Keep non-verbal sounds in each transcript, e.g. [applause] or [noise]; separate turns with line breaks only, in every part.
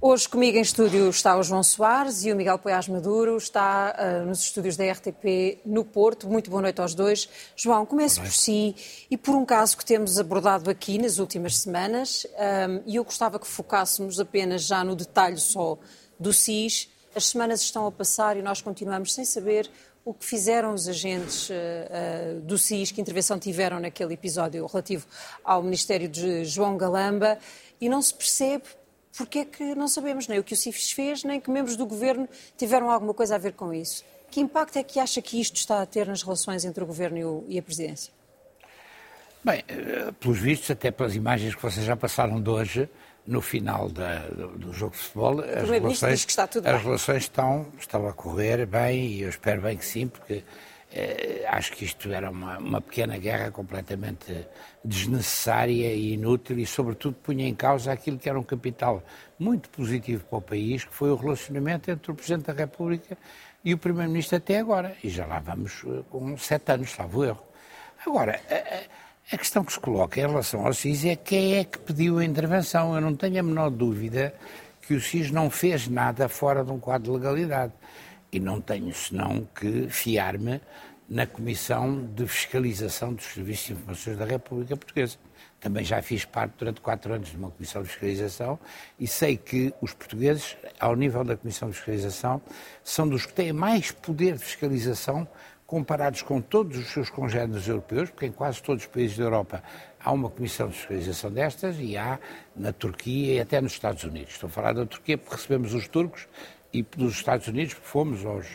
Hoje comigo em estúdio está o João Soares e o Miguel Poiás Maduro está uh, nos estúdios da RTP no Porto. Muito boa noite aos dois. João, comece por si e por um caso que temos abordado aqui nas últimas semanas um, e eu gostava que focássemos apenas já no detalhe só do SIS. As semanas estão a passar e nós continuamos sem saber o que fizeram os agentes uh, uh, do SIS, que intervenção tiveram naquele episódio relativo ao Ministério de João Galamba, e não se percebe porque é que não sabemos nem o que o CIFES fez, nem que membros do governo tiveram alguma coisa a ver com isso. Que impacto é que acha que isto está a ter nas relações entre o governo e a presidência?
Bem, eh, pelos vistos, até pelas imagens que vocês já passaram de hoje, no final da, do, jogo de futebol, as relações, as relações estão, estão a correr bem e eu espero bem que sim, porque acho que isto era uma, uma, pequena guerra completamente desnecessária e inútil e, sobretudo, punha em causa aquilo que era um capital muito positivo para o país, que foi o relacionamento entre o Presidente da República e o Primeiro-Ministro até agora. E já lá vamos eh, com sete anos, salvo erro. Agora, a, a questão que se coloca em relação ao SIS é quem é que pediu a intervenção. Eu não tenho a menor dúvida que o SIS não fez nada fora de um quadro de legalidade e não tenho senão que fiar-me na Comissão de Fiscalização dos Serviços de Informações da República Portuguesa. Também já fiz parte durante quatro anos de uma Comissão de Fiscalização e sei que os portugueses, ao nível da Comissão de Fiscalização, são dos que têm mais poder de fiscalização comparados com todos os seus congêneres europeus, porque em quase todos os países da Europa há uma comissão de fiscalização destas e há na Turquia e até nos Estados Unidos. Estou a falar da Turquia porque recebemos os turcos e dos Estados Unidos, fomos aos,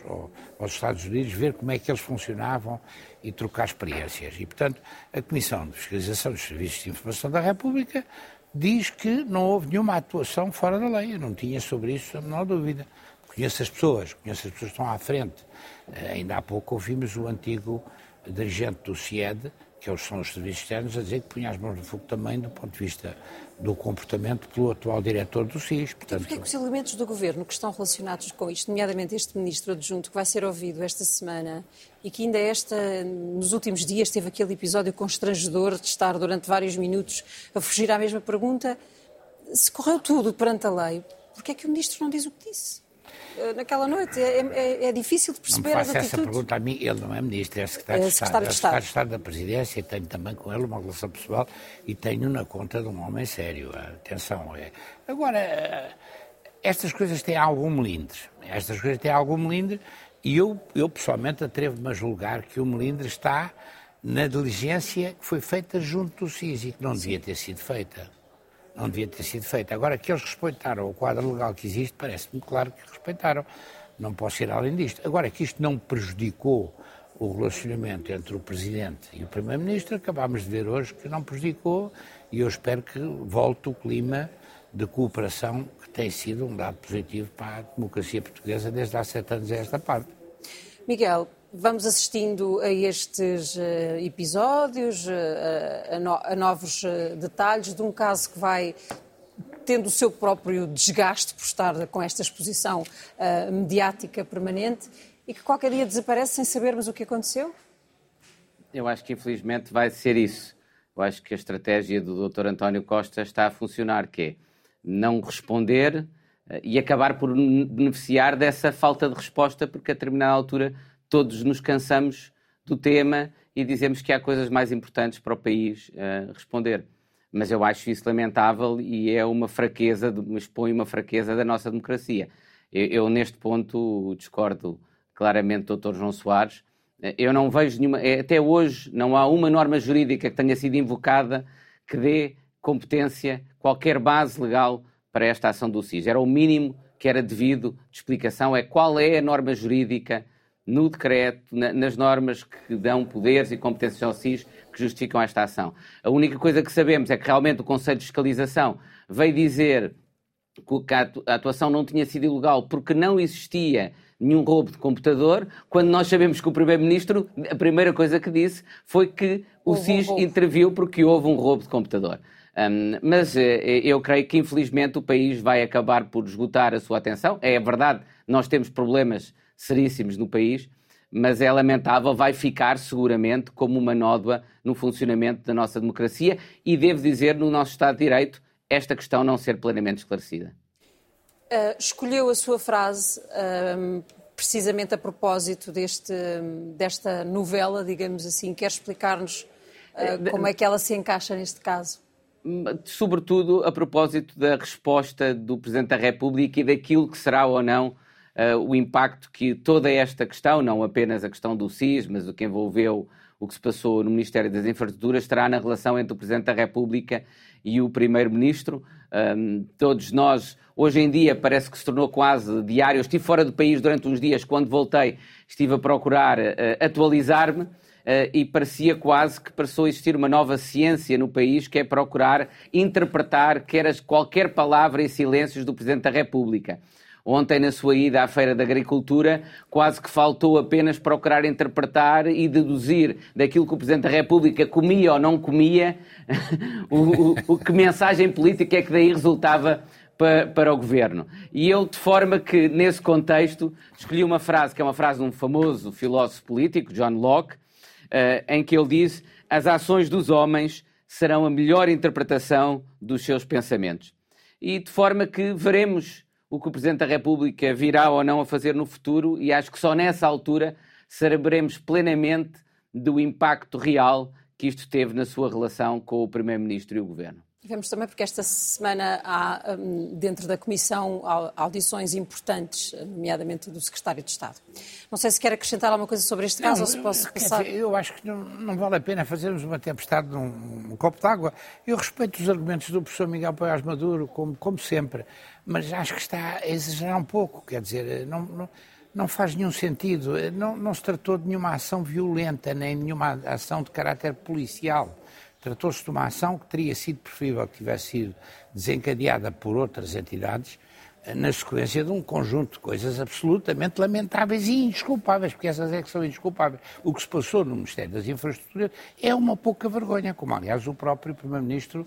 aos, Estados Unidos ver como é que eles funcionavam e trocar experiências. E, portanto, a Comissão de Fiscalização dos Serviços de Informação da República diz que não houve nenhuma atuação fora da lei. Eu não tinha sobre isso a menor dúvida. Conheço as pessoas, conheço as pessoas que estão à frente. Eh, ainda há pouco ouvimos o antigo dirigente do CIED, que são os serviços externos, a dizer que punha as mãos no fogo também do ponto de vista do comportamento pelo atual diretor do SIS.
Portanto... Porquê que os elementos do governo que estão relacionados com isto, nomeadamente este ministro adjunto que vai ser ouvido esta semana e que ainda esta, nos últimos dias teve aquele episódio constrangedor de estar durante vários minutos a fugir à mesma pergunta, se correu tudo perante a lei, porquê é que o ministro não diz o que disse? Eh, naquela noite. É, é, é, difícil de perceber não
me faça essa pergunta a mim. Ele não é ministro, é secretário, é de, Estado. É secretário de Estado da Presidência e tenho também com ele uma relação pessoal e tenho na conta de um homem sério. Atenção. É. Agora, eh, estas coisas têm algum melindre. Estas coisas têm algum melindre e eu, eu pessoalmente atrevo-me a julgar que o melindre está na diligência que foi feita junto do SIS e que não devia ter sido feita não devia ter sido feita. Agora, que eles respeitaram o quadro legal que existe, parece-me claro que respeitaram. Não posso ir além disto. Agora, que isto não prejudicou o relacionamento entre o Presidente e o Primeiro-Ministro, acabámos de ver hoje que não prejudicou e eu espero que volte o clima de cooperação que tem sido um dado positivo para a democracia portuguesa desde há sete anos a esta parte.
Miguel, vamos assistindo a estes uh, episódios, uh, a, no, a, novos uh, detalhes de um caso que vai tendo o seu próprio desgaste por estar com esta exposição mediática permanente e que qualquer dia desaparece sem sabermos o que aconteceu?
Eu acho que infelizmente vai ser isso. Eu acho que a estratégia do Dr. António Costa está a funcionar, que é não responder e acabar por beneficiar dessa falta de resposta, porque a determinada altura todos nos cansamos do tema e dizemos que há coisas mais importantes para o país uh, responder. Mas eu acho isso lamentável e é uma fraqueza, expõe uma fraqueza da nossa democracia. Eu, eu, neste ponto, discordo claramente do Dr. João Soares. Eh, eu não vejo nenhuma. Eh, até hoje, não há uma norma jurídica que tenha sido invocada que dê competência, qualquer base legal para esta ação do SIS. Era o mínimo que era devido de explicação, é qual é a norma jurídica no decreto, na, nas normas que dão poderes e competências ao SIS que justificam esta ação. A única coisa que sabemos é que realmente o Conselho de Fiscalização veio dizer que a atuação não tinha sido ilegal porque não existia nenhum roubo de computador, quando nós sabemos que o Primeiro-Ministro, a primeira coisa que disse foi que o SIS um interviu porque houve um roubo de computador. Um, mas uh, eu creio que, infelizmente, o país vai acabar por esgotar a sua atenção. É verdade, nós temos problemas seríssimos no país, mas é lamentável, vai ficar seguramente como uma nódoa no funcionamento da nossa democracia e devo dizer, no nosso Estado de Direito, esta questão não ser plenamente esclarecida.
Uh, escolheu a sua frase uh, precisamente a propósito deste, desta novela, digamos assim. Quer explicar-nos uh, como é que ela se encaixa neste caso?
Sobretudo a propósito da resposta do Presidente da República e daquilo que será ou não uh, o impacto que toda esta questão, não apenas a questão do SIS, mas o que envolveu o que se passou no Ministério das Infraestruturas, terá na relação entre o Presidente da República e o Primeiro-Ministro. Um, todos nós, hoje em dia, parece que se tornou quase diário. Eu estive fora do país durante uns dias, quando voltei, estive a procurar uh, atualizar-me. Uh, e parecia quase que passou a existir uma nova ciência no país, que é procurar interpretar qualquer palavra e silêncios do Presidente da República. Ontem, na sua ida à Feira da Agricultura, quase que faltou apenas procurar interpretar e deduzir daquilo que o Presidente da República comia ou não comia, [laughs] o, o, o, que mensagem política é que daí resultava para, para, o governo. E eu, de forma que, nesse contexto, escolhi uma frase que é uma frase de um famoso filósofo político, John Locke, uh, em que ele diz: As ações dos homens serão a melhor interpretação dos seus pensamentos. E de forma que veremos o que o Presidente da República virá ou não a fazer no futuro, e acho que só nessa altura saberemos plenamente do impacto real que isto teve na sua relação com o Primeiro-Ministro e o Governo.
Vemos também porque esta semana há, hum, dentro da Comissão, audições importantes, nomeadamente do Secretário de Estado. Não sei se quer acrescentar alguma coisa sobre este caso não, ou se posso passar.
Dizer, eu acho que não, não, vale a pena fazermos uma tempestade num, num copo d'água. Eu respeito os argumentos do professor Miguel Paiás Maduro, como, como sempre mas acho que está a exagerar um pouco, quer dizer, não, não, não faz nenhum sentido. Não, não, se tratou de nenhuma ação violenta, nem nenhuma ação de caráter policial. Tratou-se de uma ação que teria sido preferível que tivesse sido desencadeada por outras entidades, eh, na sequência de um conjunto de coisas absolutamente lamentáveis e indesculpáveis, porque essas é que são indesculpáveis. O que se passou no Ministério das Infraestruturas é uma pouca vergonha, como aliás o próprio Primeiro-Ministro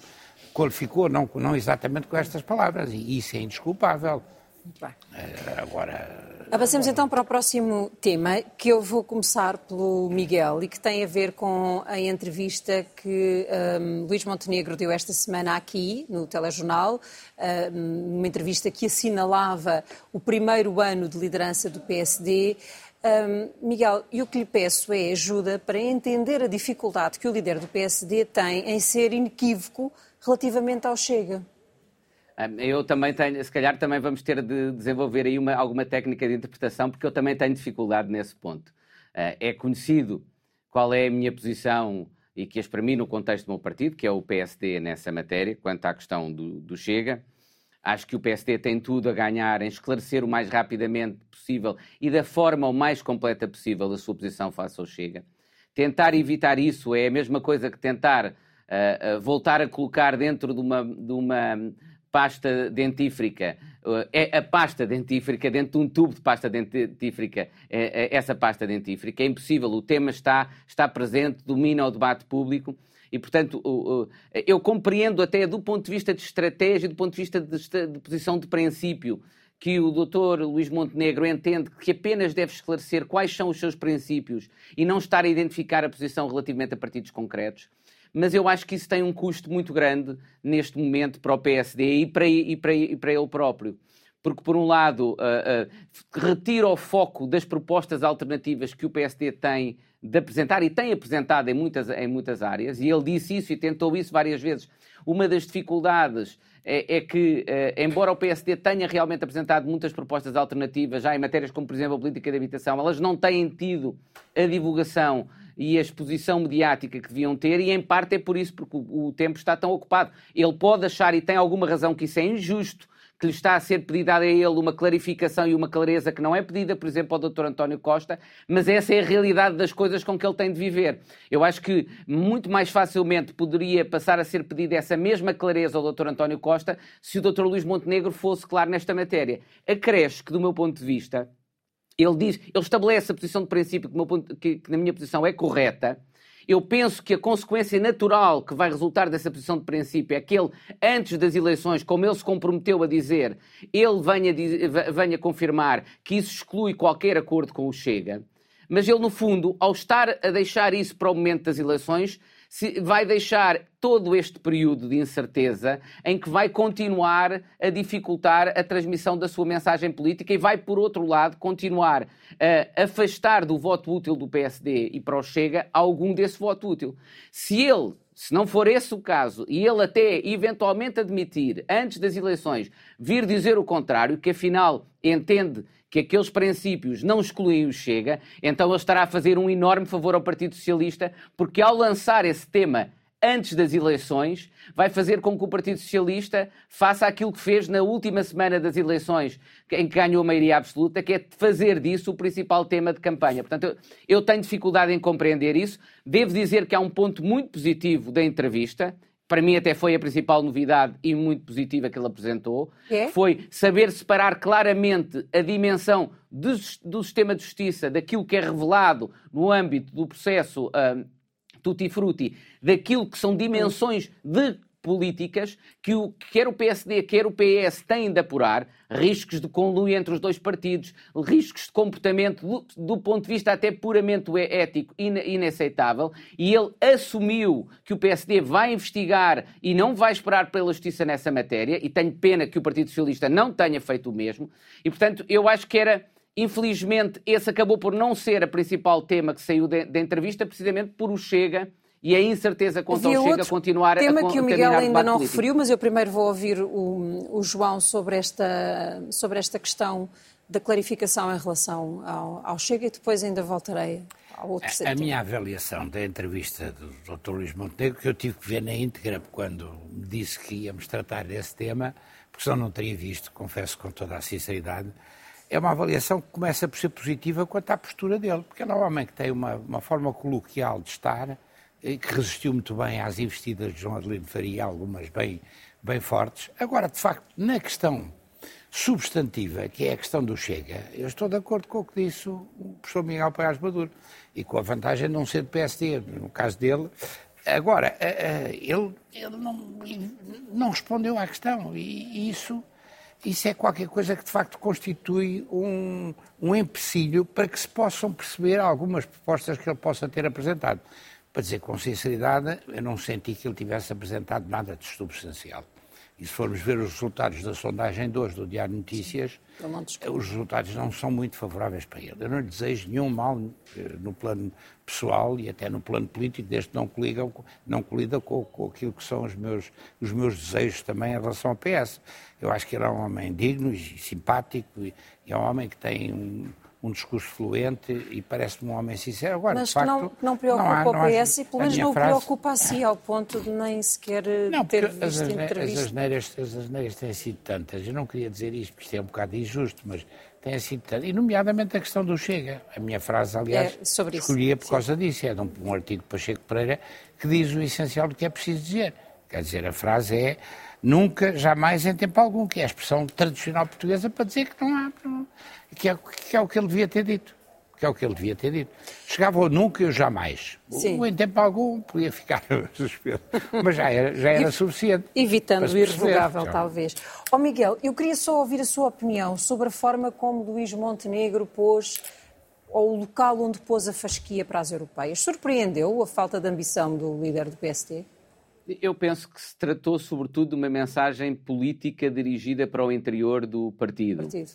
qualificou, não, não exatamente com estas palavras, e isso é indesculpável. Muito bem. Uh, agora.
Avancemos então para o próximo tema, que eu vou começar pelo Miguel e que tem a ver com a entrevista que um, Luís Montenegro deu esta semana aqui no telejornal, um, uma entrevista que assinalava o primeiro ano de liderança do PSD. Um, Miguel, e o que lhe peço é ajuda para entender a dificuldade que o líder do PSD tem em ser inequívoco relativamente ao Chega.
Eu também tenho, se calhar também vamos ter de desenvolver aí uma, alguma técnica de interpretação, porque eu também tenho dificuldade nesse ponto. Ah, é conhecido qual é a minha posição e que as para mim no contexto do meu partido, que é o PSD nessa matéria, quanto à questão do, do Chega. Acho que o PSD tem tudo a ganhar em esclarecer o mais rapidamente possível e da forma o mais completa possível a sua posição face ao Chega. Tentar evitar isso é a mesma coisa que tentar uh, voltar a colocar dentro de uma, de uma pasta dentífrica, uh, é a pasta dentífrica dentro de um tubo de pasta dentífrica, é, é essa pasta dentífrica. É impossível, o tema está, está presente, domina o debate público. E, portanto, eu compreendo até do ponto de vista de estratégia, do ponto de vista de, de posição de princípio, que o doutor Luís Montenegro entende que apenas deve esclarecer quais são os seus princípios e não estar a identificar a posição relativamente a partidos concretos mas eu acho que isso tem um custo muito grande neste momento para o PSD e para, e para, e para ele próprio. Porque, por um lado, uh, uh, retira o foco das propostas alternativas que o PSD tem de apresentar e tem apresentado em muitas, em muitas áreas, e ele disse isso e tentou isso várias vezes. Uma das dificuldades é, é que, uh, embora o PSD tenha realmente apresentado muitas propostas alternativas, já em matérias como, por exemplo, a política de habitação, elas não têm tido a divulgação e a exposição mediática que deviam ter, e em parte é por isso, porque o tempo está tão ocupado. Ele pode achar, e tem alguma razão, que isso é injusto, que lhe está a ser pedida a ele uma clarificação e uma clareza que não é pedida, por exemplo, ao Dr. António Costa, mas essa é a realidade das coisas com que ele tem de viver. Eu acho que muito mais facilmente poderia passar a ser pedida essa mesma clareza ao Dr. António Costa se o Dr. Luís Montenegro fosse claro nesta matéria. Acresce que, do meu ponto de vista, ele diz, ele estabelece a posição de princípio que, que, que, na minha posição é correta. Eu penso que a consequência natural que vai resultar dessa posição de princípio é que ele, antes das eleições, como ele se comprometeu a dizer, ele venha, venha confirmar que isso exclui qualquer acordo com o Chega. Mas ele, no fundo, ao estar a deixar isso para o momento das eleições, se vai deixar todo este período de incerteza em que vai continuar a dificultar a transmissão da sua mensagem política e vai, por outro lado, continuar a afastar do voto útil do PSD e para o Chega algum desse voto útil. Se ele se não for esse o caso, e ele até eventualmente admitir, antes das eleições, vir dizer o contrário, que afinal entende que aqueles princípios não excluem o Chega, então ele estará a fazer um enorme favor ao Partido Socialista, porque ao lançar esse tema antes das eleições, vai fazer com que o Partido Socialista faça aquilo que fez na última semana das eleições, em que ganhou a maioria absoluta, que é fazer disso o principal tema de campanha. Portanto, eu, tenho dificuldade em compreender isso. Devo dizer que há um ponto muito positivo da entrevista, para mim até foi a principal novidade e muito positiva que ele apresentou, é? foi saber separar claramente a dimensão do, do, sistema de justiça daquilo que é revelado no âmbito do processo uh, tutti frutti daquilo que são dimensões de políticas que o, quer o PSD, quer o PS têm de apurar, riscos de conluio entre os dois partidos, riscos de comportamento do, do ponto de vista até puramente ético inaceitável, e ele assumiu que o PSD vai investigar e não vai esperar pela justiça nessa matéria, e tenho pena que o Partido Socialista não tenha feito o mesmo, e portanto eu acho que era Infelizmente, esse acabou por não ser o principal tema que saiu da entrevista, precisamente por o Chega e a incerteza quanto ao Chega continuar
tema
a
tema que o Miguel ainda não político. referiu, mas eu primeiro vou ouvir o, o, João sobre esta, sobre esta questão da clarificação em relação ao, ao Chega e depois ainda voltarei ao outro
A, a minha avaliação da entrevista do Dr. Luís Montenegro, que eu tive que ver na íntegra quando me disse que íamos tratar desse tema, porque senão não teria visto, confesso com toda a sinceridade, é uma avaliação que começa por ser positiva quanto à postura dele, porque é um homem que tem uma, uma forma coloquial de estar, e que resistiu muito bem às investidas de João Adelino Faria, algumas bem, bem fortes. Agora, de facto, na questão substantiva, que é a questão do Chega, eu estou de acordo com o que disse o professor Miguel Paiás Maduro, e com a vantagem de não ser do PSD, no caso dele. Agora, eh, eh, ele, ele não, não respondeu à questão, e isso isso é qualquer coisa que de facto constitui um, um empecilho para que se possam perceber algumas propostas que ele possa ter apresentado. Para dizer com sinceridade, eu não senti que ele tivesse apresentado nada de substancial. E se formos ver os resultados da sondagem de hoje do Diário Notícias, os resultados não são muito favoráveis para ele. Eu não lhe desejo nenhum mal eh, no plano pessoal e até no plano político, desde que não colida, não colida com, com aquilo que são os meus, os meus desejos também em relação ao PS. Eu acho que ele é um homem digno e simpático e é um homem que tem um, um discurso fluente e parece-me um homem sincero. Agora,
Mas
de facto,
não, não preocupa não há, não o PS e pelo menos não frase... preocupa a si ao ponto de nem sequer não, ter visto as, entrevista.
As asneiras, as asneiras têm sido tantas. Eu não queria dizer isto, porque isto é um bocado injusto, mas têm sido tantas. E nomeadamente a questão do Chega. A minha frase, aliás, é sobre escolhia por causa disso. É de um, um artigo de Pacheco Pereira que diz o essencial do que é preciso dizer. Quer dizer, a frase é nunca, jamais, em tempo algum, que é a expressão tradicional portuguesa para dizer que não há, que é, que é o que ele devia ter dito. Que é o que ele devia ter dito. Chegava o nunca e o jamais. Sim. Em tempo algum podia ficar [laughs] suspenso. Mas já era, já era suficiente.
Evitando o irrevogável, talvez. Ó oh, Miguel, eu queria só ouvir a sua opinião sobre a forma como Luís Montenegro pôs ou o local onde pôs a fasquia para as europeias. Surpreendeu a falta de ambição do líder do PST?
Eu penso que se tratou, sobretudo, de uma mensagem política dirigida para o interior do partido. partido.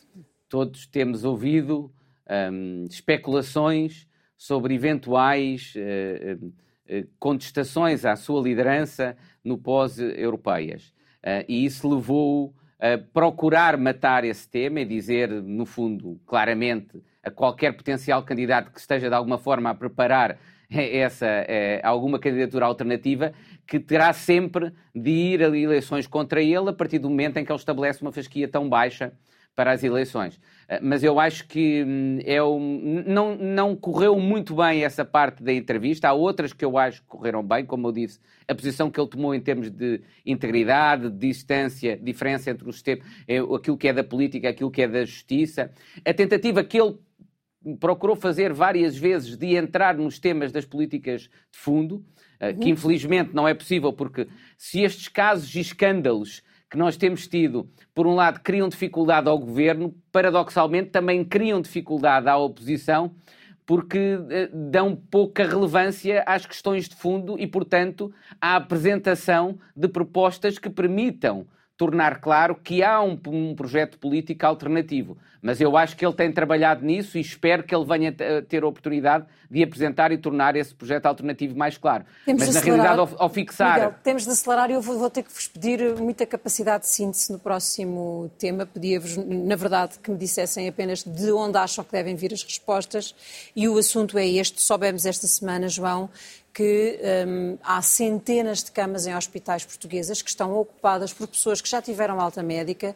Todos temos ouvido um, especulações sobre eventuais uh, uh, contestações à sua liderança no pós-europeias. Uh, e isso levou a procurar matar esse tema e dizer, no fundo, claramente, a qualquer potencial candidato que esteja de alguma forma a preparar essa alguma candidatura alternativa que terá sempre de ir a eleições contra ele a partir do momento em que ele estabelece uma fasquia tão baixa para as eleições. Eh, mas eu acho que hum, é um, não, não correu muito bem essa parte da entrevista. Há outras que eu acho que correram bem, como eu disse, a posição que ele tomou em termos de integridade, de distância, diferença entre o sistema, é, aquilo que é da política, aquilo que é da justiça. A tentativa que ele procurou fazer várias vezes de entrar nos temas das políticas de fundo, eh, que uhum. infelizmente não é possível, porque se estes casos e escândalos que nós temos tido, por um lado, criam dificuldade ao governo, paradoxalmente também criam dificuldade à oposição, porque eh, dão pouca relevância às questões de fundo e, portanto, à apresentação de propostas que permitam tornar claro que há um, um, projeto político alternativo. Mas eu acho que ele tem trabalhado nisso e espero que ele venha ter a oportunidade de apresentar e tornar esse projeto alternativo mais claro.
Temos
Mas,
na
acelerar. realidade, ao, ao fixar.
Miguel, temos de acelerar e eu vou, vou, ter que vos pedir muita capacidade de síntese no próximo tema. Pedia-vos, na verdade, que me dissessem apenas de onde acham que devem vir as respostas. E o assunto é este. Soubemos esta semana, João, que um, há centenas de camas em hospitais portuguesas que estão ocupadas por pessoas que já tiveram alta médica,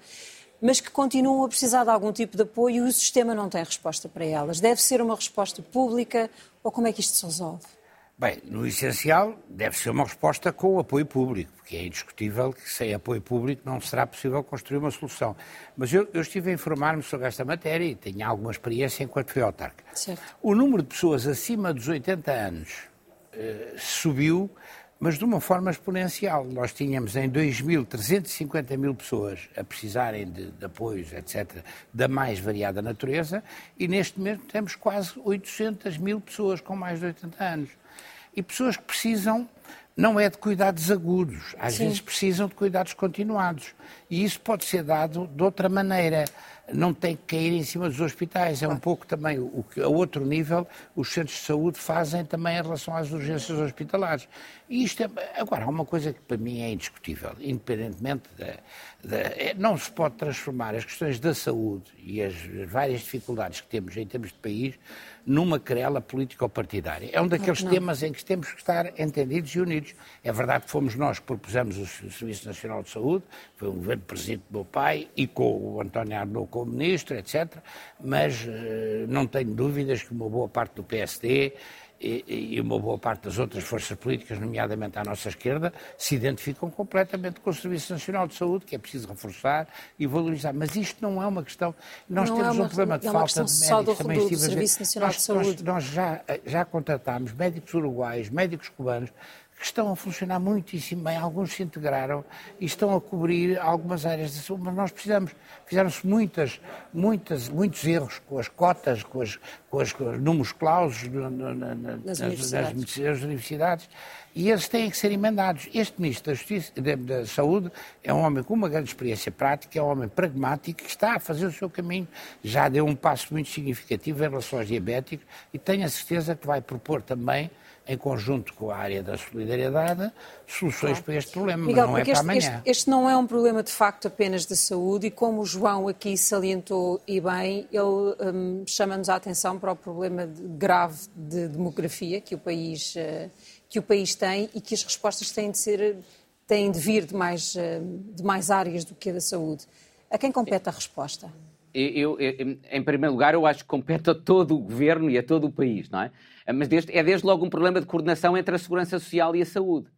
mas que continuam a precisar de algum tipo de apoio e o sistema não tem resposta para elas. Deve ser uma resposta pública ou como é que isto se resolve?
Bem, no essencial, deve ser uma resposta com o apoio público, porque é indiscutível que sem apoio público não será possível construir uma solução. Mas eu, eu estive a informar-me sobre esta matéria e tenho alguma experiência enquanto fui autarca. Certo. O número de pessoas acima dos 80 anos subiu, mas de uma forma exponencial. Nós tínhamos em 2000 350 mil pessoas a precisarem de, de, apoios, etc., da mais variada natureza, e neste momento temos quase 800 mil pessoas com mais de 80 anos. E pessoas que precisam não é de cuidados agudos, às Sim. vezes precisam de cuidados continuados. E isso pode ser dado de outra maneira. Não tem que cair em cima dos hospitais. É um pouco também o que, a outro nível, os centros de saúde fazem também em relação às urgências hospitalares. E isto é, agora, há uma coisa que para mim é indiscutível, independentemente da. da é, não se pode transformar as questões da saúde e as várias dificuldades que temos em termos de país numa querela político-partidária. É um daqueles temas em que temos que estar entendidos e unidos. É verdade que fomos nós que propusemos o Serviço Nacional de Saúde, foi um governo presente do meu pai e com o António Arnaud como ministro, etc. Mas uh, não tenho dúvidas que uma boa parte do PSD e, uma boa parte das outras forças políticas, nomeadamente à nossa esquerda, se identificam completamente com o Serviço Nacional de Saúde, que é preciso reforçar e valorizar. Mas isto não é uma questão. Nós
não
temos
é uma,
um problema de
é
falta de
médicos também. Do, do Serviço Nacional
nós,
de Saúde.
Nós, nós já, já contratámos médicos uruguaios, médicos cubanos, que estão a funcionar muitíssimo bem, alguns se integraram e estão a cobrir algumas áreas de saúde, mas nós precisamos, fizeram-se muitas, muitas, muitos erros com as cotas, com, as, com, as, com os números clausos na, na, na, nas, universidades. nas, universidades e esses têm que ser emendados. Este Ministro da, Justiça, da, da, Saúde é um homem com uma grande experiência prática, é um homem pragmático que está a fazer o seu caminho, já deu um passo muito significativo em relação aos diabéticos e tenho a certeza que vai propor também em conjunto com a área da solidariedade, soluções claro. para este problema,
Miguel,
mas não é para
este,
amanhã.
Este, este, não é um problema de facto apenas de saúde e como o João aqui salientou e bem, ele um, chama-nos a atenção para o problema de, grave de demografia que o país uh, que o país tem e que as respostas têm de ser têm de vir de mais uh, de mais áreas do que a da saúde. A quem compete a resposta?
Eu, eu, em primeiro lugar, eu acho que compete a todo o governo e a todo o país, não é? Mas desde, é desde logo um problema de coordenação entre a segurança social e a saúde.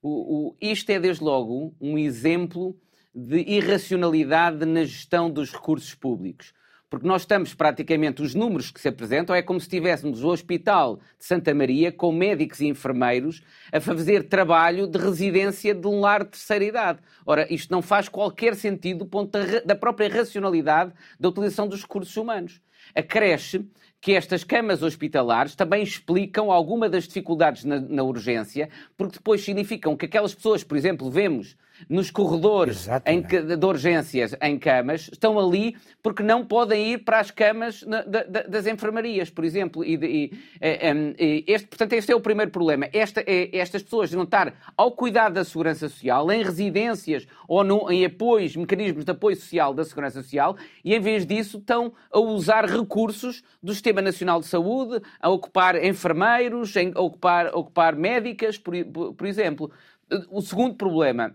O, o, isto é desde logo um exemplo de irracionalidade na gestão dos recursos públicos. Porque nós estamos praticamente, os números que se apresentam é como se tivéssemos o Hospital de Santa Maria com médicos e enfermeiros a fazer trabalho de residência de um lar de terceira idade. Ora, isto não faz qualquer sentido do ponto da, própria racionalidade da utilização dos recursos humanos. Acresce que estas camas hospitalares também explicam alguma das dificuldades na, na urgência, porque depois significam que aquelas pessoas, por exemplo, vemos nos corredores em, de urgências em camas, estão ali porque não podem ir para as camas na, da, das enfermarias, por exemplo. E, e, e, este, portanto, este é o primeiro problema. Esta, é, estas pessoas vão estar ao cuidado da segurança social, em residências ou no, em apoios, mecanismos de apoio social da segurança social, e em vez disso estão a usar recursos do Sistema Nacional de Saúde, a ocupar enfermeiros, a ocupar, a ocupar médicas, por, por, por exemplo. O segundo problema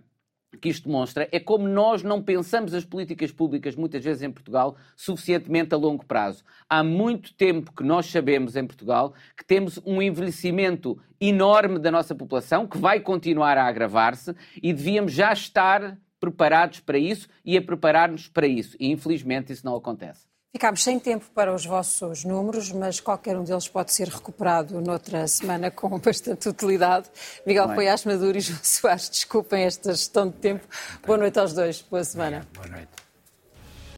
que isto demonstra é como nós não pensamos as políticas públicas, muitas vezes em Portugal, suficientemente a longo prazo. Há muito tempo que nós sabemos em Portugal que temos um envelhecimento enorme da nossa população, que vai continuar a agravar-se, e devíamos já estar preparados para isso e a preparar-nos para isso. E infelizmente isso não acontece.
Ficámos sem tempo para os vossos números, mas qualquer um deles pode ser recuperado noutra semana [laughs] com bastante utilidade. Miguel. Poiás Maduro e João Soares, desculpem esta gestão de tempo. Boa noite aos dois, boa semana.
Boa noite.